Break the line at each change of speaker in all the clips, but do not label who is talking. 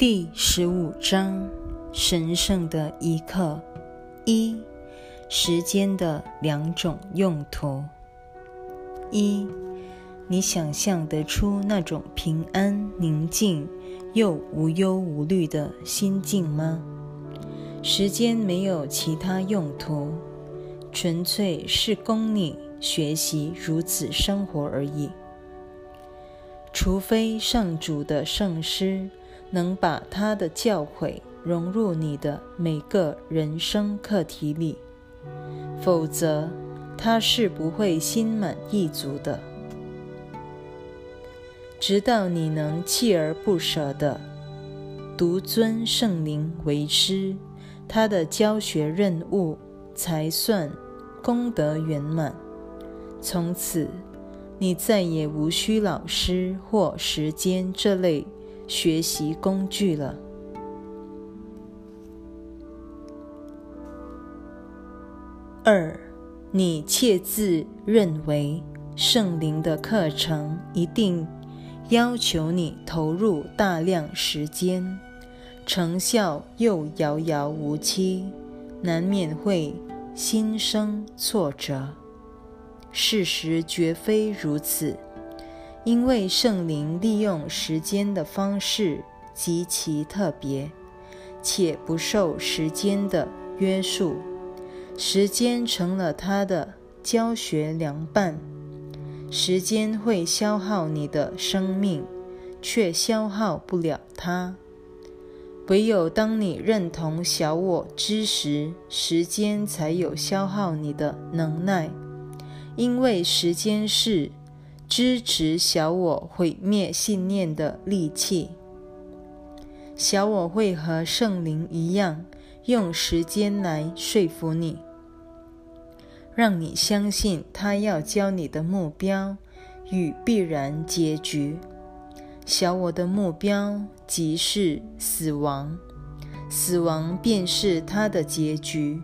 第十五章：神圣的一刻。一、时间的两种用途。一、你想象得出那种平安、宁静又无忧无虑的心境吗？时间没有其他用途，纯粹是供你学习如此生活而已。除非上主的圣师能把他的教诲融入你的每个人生课题里，否则他是不会心满意足的。直到你能锲而不舍地独尊圣灵为师，他的教学任务才算功德圆满。从此。你再也无需老师或时间这类学习工具了。二，你切自认为圣灵的课程一定要求你投入大量时间，成效又遥遥无期，难免会心生挫折。事实绝非如此，因为圣灵利用时间的方式极其特别，且不受时间的约束。时间成了他的教学良伴。时间会消耗你的生命，却消耗不了他。唯有当你认同小我之时，时间才有消耗你的能耐。因为时间是支持小我毁灭信念的利器，小我会和圣灵一样，用时间来说服你，让你相信他要教你的目标与必然结局。小我的目标即是死亡，死亡便是他的结局。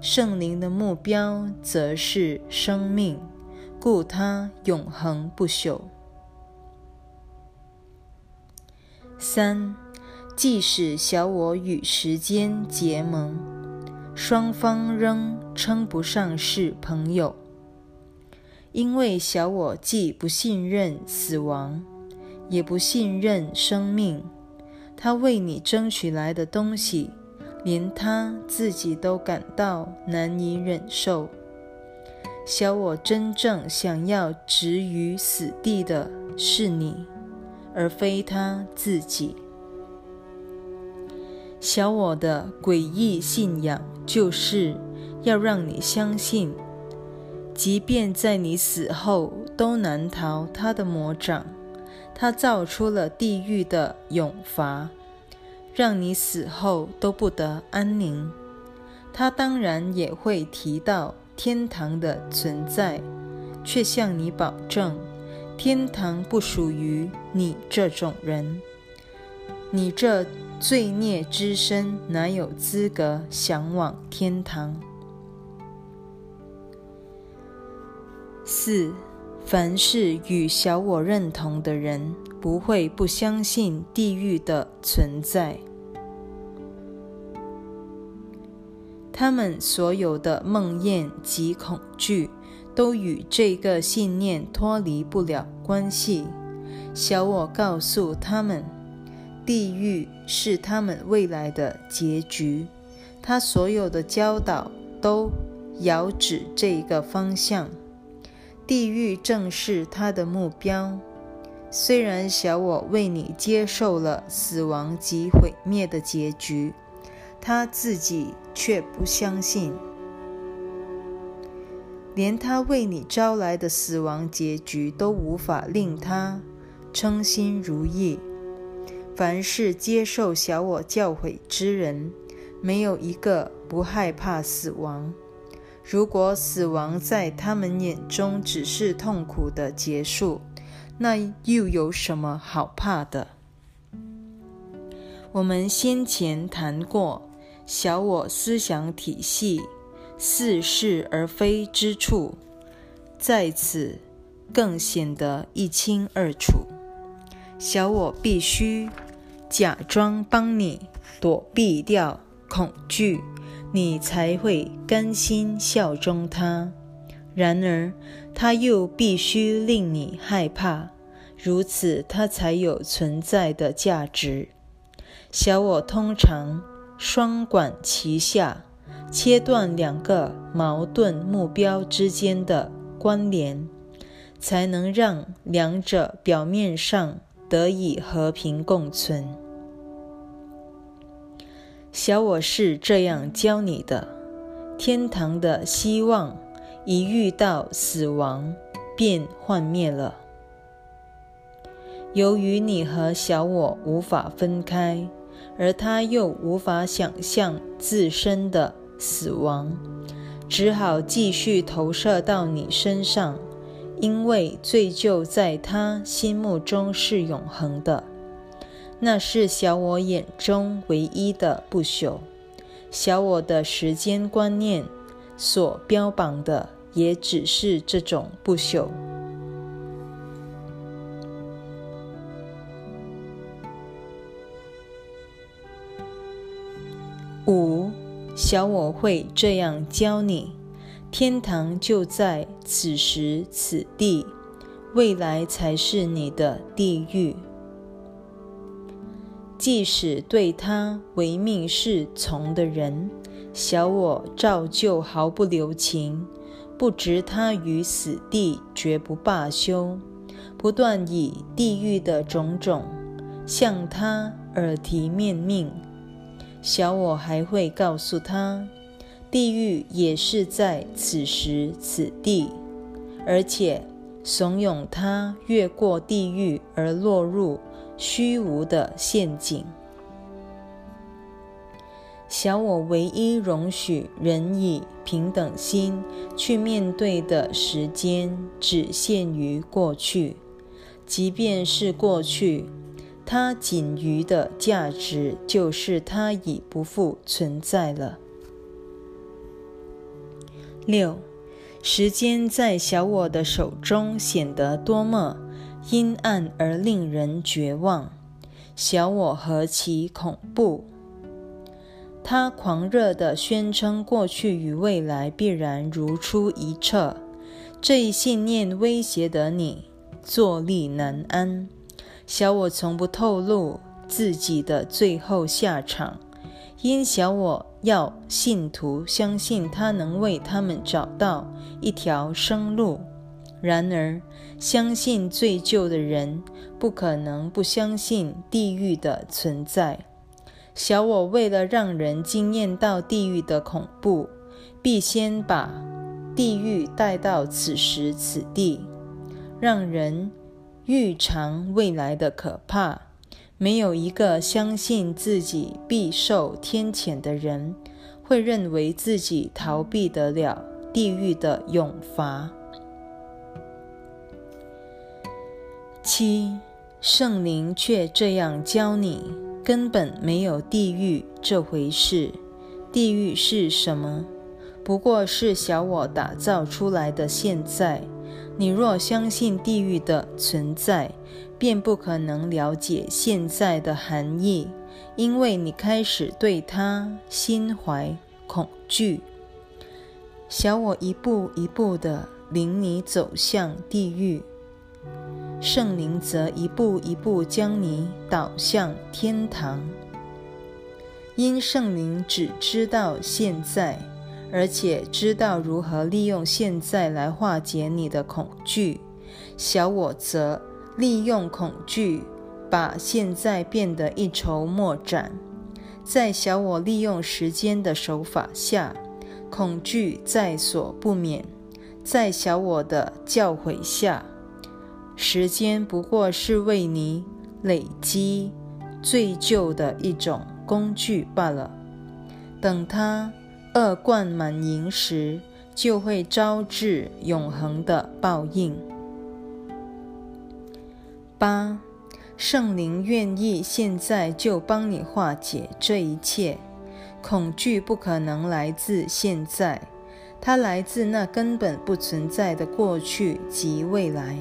圣灵的目标则是生命，故它永恒不朽。三，即使小我与时间结盟，双方仍称不上是朋友，因为小我既不信任死亡，也不信任生命，他为你争取来的东西。连他自己都感到难以忍受。小我真正想要置于死地的是你，而非他自己。小我的诡异信仰就是要让你相信，即便在你死后都难逃他的魔掌。他造出了地狱的永罚。让你死后都不得安宁。他当然也会提到天堂的存在，却向你保证，天堂不属于你这种人。你这罪孽之身哪有资格向往天堂？四，凡是与小我认同的人。不会不相信地狱的存在。他们所有的梦魇及恐惧，都与这个信念脱离不了关系。小我告诉他们，地狱是他们未来的结局。他所有的教导都遥指这个方向。地狱正是他的目标。虽然小我为你接受了死亡及毁灭的结局，他自己却不相信，连他为你招来的死亡结局都无法令他称心如意。凡是接受小我教诲之人，没有一个不害怕死亡。如果死亡在他们眼中只是痛苦的结束，那又有什么好怕的？我们先前谈过，小我思想体系似是而非之处，在此更显得一清二楚。小我必须假装帮你躲避掉恐惧，你才会甘心效忠他。然而，他又必须令你害怕，如此他才有存在的价值。小我通常双管齐下，切断两个矛盾目标之间的关联，才能让两者表面上得以和平共存。小我是这样教你的：天堂的希望一遇到死亡便幻灭了。由于你和小我无法分开。而他又无法想象自身的死亡，只好继续投射到你身上，因为罪疚在他心目中是永恒的。那是小我眼中唯一的不朽。小我的时间观念所标榜的，也只是这种不朽。五，小我会这样教你：天堂就在此时此地，未来才是你的地狱。即使对他唯命是从的人，小我照旧毫不留情，不执他于死地，绝不罢休，不断以地狱的种种向他耳提面命。小我还会告诉他，地狱也是在此时此地，而且怂恿他越过地狱而落入虚无的陷阱。小我唯一容许人以平等心去面对的时间，只限于过去，即便是过去。它仅余的价值就是它已不复存在了。六，时间在小我的手中显得多么阴暗而令人绝望。小我何其恐怖！他狂热地宣称过去与未来必然如出一辙，这一信念威胁得你坐立难安。小我从不透露自己的最后下场，因小我要信徒相信他能为他们找到一条生路。然而，相信罪疚的人不可能不相信地狱的存在。小我为了让人惊艳到地狱的恐怖，必先把地狱带到此时此地，让人。预尝未来的可怕，没有一个相信自己必受天谴的人，会认为自己逃避得了地狱的永罚。七，圣灵却这样教你：根本没有地狱这回事。地狱是什么？不过是小我打造出来的现在。你若相信地狱的存在，便不可能了解现在的含义，因为你开始对它心怀恐惧。小我一步一步地领你走向地狱，圣灵则一步一步将你导向天堂。因圣灵只知道现在。而且知道如何利用现在来化解你的恐惧，小我则利用恐惧把现在变得一筹莫展。在小我利用时间的手法下，恐惧在所不免。在小我的教诲下，时间不过是为你累积罪疚的一种工具罢了。等他。恶贯满盈时，就会招致永恒的报应。八，圣灵愿意现在就帮你化解这一切。恐惧不可能来自现在，它来自那根本不存在的过去及未来。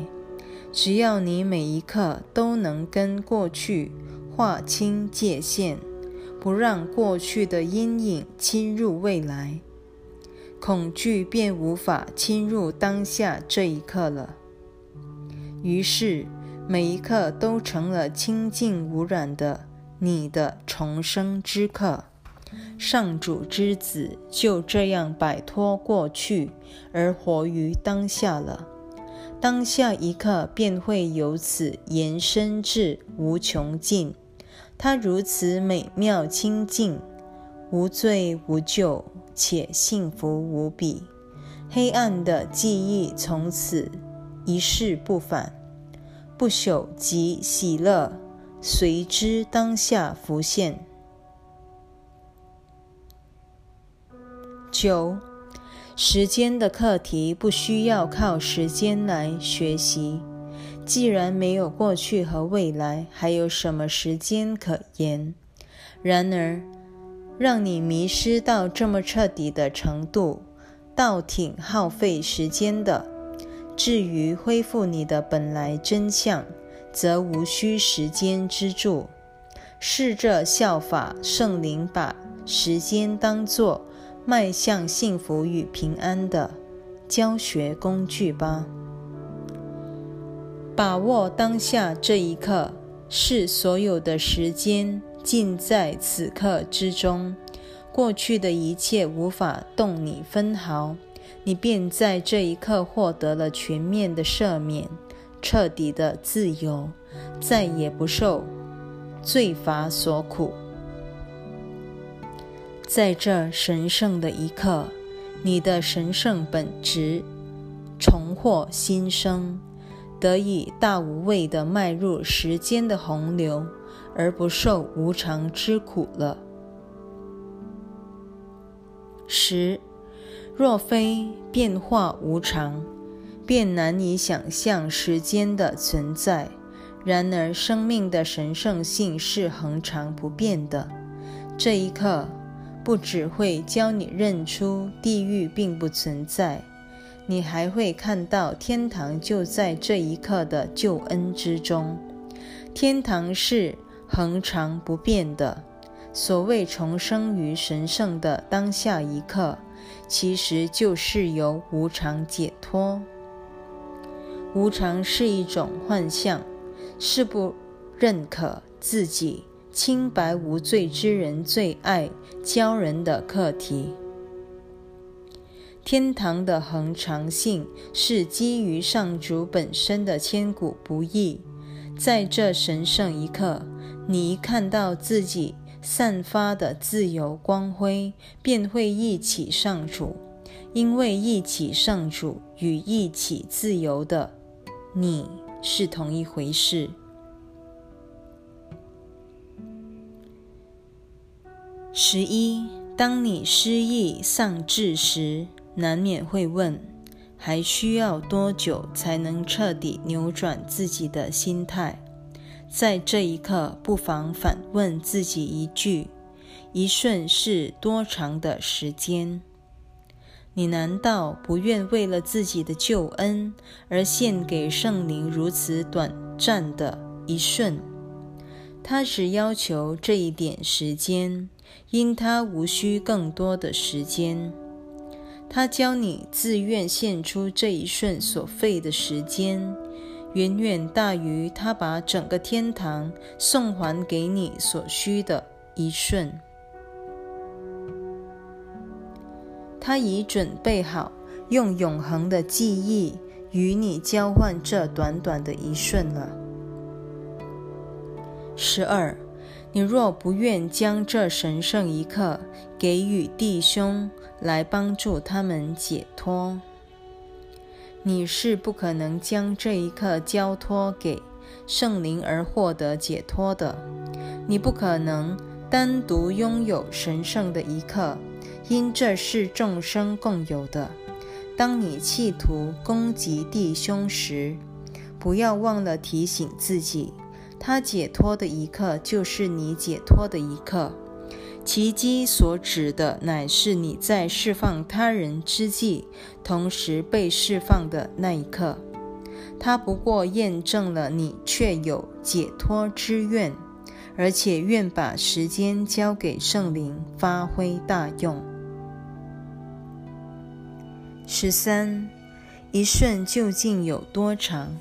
只要你每一刻都能跟过去划清界限，不让过去的阴影侵入未来，恐惧便无法侵入当下这一刻了。于是，每一刻都成了清净无染的你的重生之刻。上主之子就这样摆脱过去，而活于当下了。当下一刻便会由此延伸至无穷尽。它如此美妙清净，无罪无咎，且幸福无比。黑暗的记忆从此一世不返，不朽及喜乐随之当下浮现。九，时间的课题不需要靠时间来学习。既然没有过去和未来，还有什么时间可言？然而，让你迷失到这么彻底的程度，倒挺耗费时间的。至于恢复你的本来真相，则无需时间之助。试着效法圣灵，把时间当作迈向幸福与平安的教学工具吧。把握当下这一刻，是所有的时间尽在此刻之中。过去的一切无法动你分毫。你便在这一刻获得了全面的赦免，彻底的自由，再也不受罪罚所苦。在这神圣的一刻，你的神圣本质重获新生，得以大无畏地迈入时间的洪流，而不受无常之苦了。十。若非变化无常，便难以想象时间的存在。然而，生命的神圣性是恒常不变的。这一刻，不只会教你认出地狱并不存在，你还会看到天堂就在这一刻的救恩之中。天堂是恒常不变的。所谓重生于神圣的当下一刻。其实就是由无常解脱。无常是一种幻象，是不认可自己清白无罪之人最爱教人的课题。天堂的恒常性是基于上主本身的千古不易。在这神圣一刻，你一看到自己。散发的自由光辉便会一起上主，因为一起上主与一起自由的你是同一回事。十一，当你失意丧志时，难免会问：还需要多久才能彻底扭转自己的心态？在这一刻，不妨反问自己一句：一瞬是多长的时间？你难道不愿为了自己的救恩而献给圣灵如此短暂的一瞬？他只要求这一点时间，因他无需更多的时间。他教你自愿献出这一瞬所费的时间。远远大于他把整个天堂送还给你所需的一瞬。他已准备好用永恒的记忆与你交换这短短的一瞬了。十二，你若不愿将这神圣一刻给予弟兄，来帮助他们解脱。你是不可能将这一刻交托给圣灵而获得解脱的。你不可能单独拥有神圣的一刻，因这是众生共有的。当你企图攻击弟兄时，不要忘了提醒自己，他解脱的一刻就是你解脱的一刻。奇迹所指的乃是你在释放他人之际，同时被释放的那一刻。它不过验证了你确有解脱之愿，而且愿把时间交给圣灵，发挥大用。十三，一瞬究竟有多长？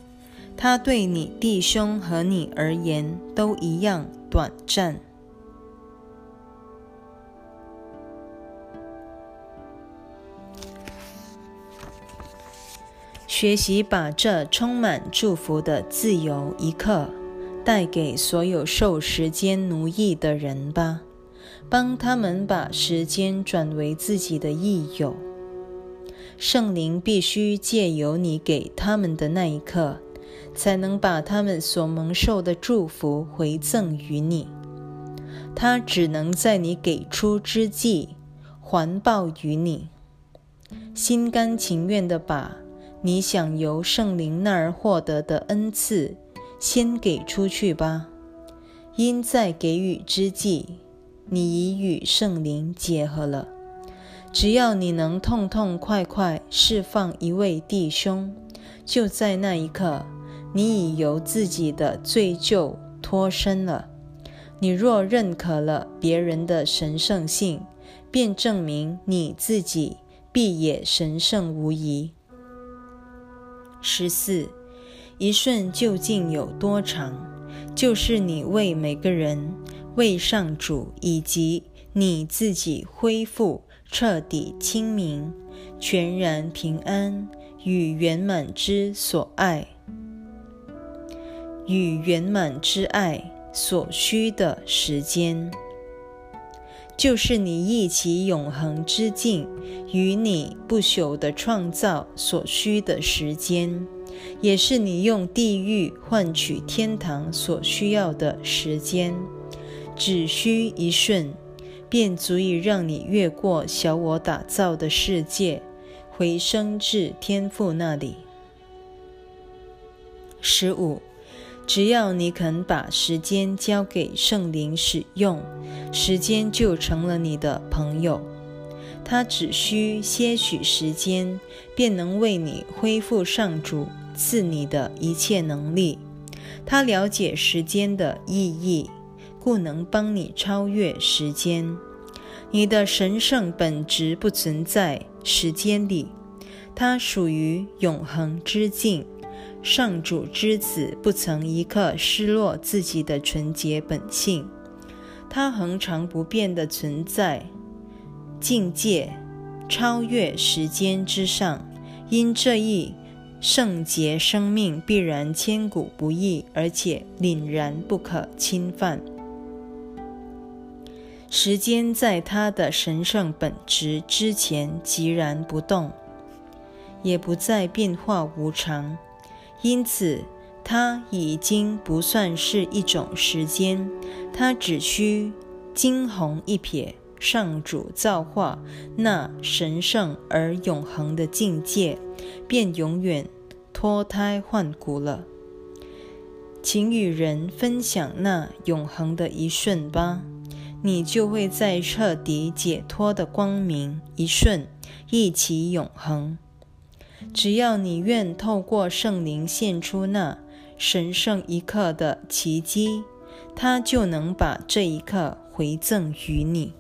它对你弟兄和你而言都一样短暂。学习把这充满祝福的自由一刻带给所有受时间奴役的人吧，帮他们把时间转为自己的益友。圣灵必须借由你给他们的那一刻，才能把他们所蒙受的祝福回赠于你。他只能在你给出之际还报于你，心甘情愿的把。你想由圣灵那儿获得的恩赐，先给出去吧。因在给予之际，你已与圣灵结合了。只要你能痛痛快快释放一位弟兄，就在那一刻，你已由自己的罪疚脱身了。你若认可了别人的神圣性，便证明你自己必也神圣无疑。十四，一瞬究竟有多长？就是你为每个人、为上主以及你自己恢复彻底清明、全然平安与圆满之所爱，与圆满之爱所需的时间。就是你一起永恒之境与你不朽的创造所需的时间，也是你用地狱换取天堂所需要的时间。只需一瞬，便足以让你越过小我打造的世界，回升至天父那里。十五。只要你肯把时间交给圣灵使用，时间就成了你的朋友。他只需些许时间，便能为你恢复上主赐你的一切能力。他了解时间的意义，故能帮你超越时间。你的神圣本质不存在时间里，它属于永恒之境。上主之子不曾一刻失落自己的纯洁本性，他恒常不变的存在，境界超越时间之上。因这一圣洁生命必然千古不易，而且凛然不可侵犯。时间在他的神圣本质之前寂然不动，也不再变化无常。因此，它已经不算是一种时间，它只需惊鸿一瞥，上主造化那神圣而永恒的境界，便永远脱胎换骨了。请与人分享那永恒的一瞬吧，你就会在彻底解脱的光明一瞬，一起永恒。只要你愿透过圣灵献出那神圣一刻的奇迹，他就能把这一刻回赠于你。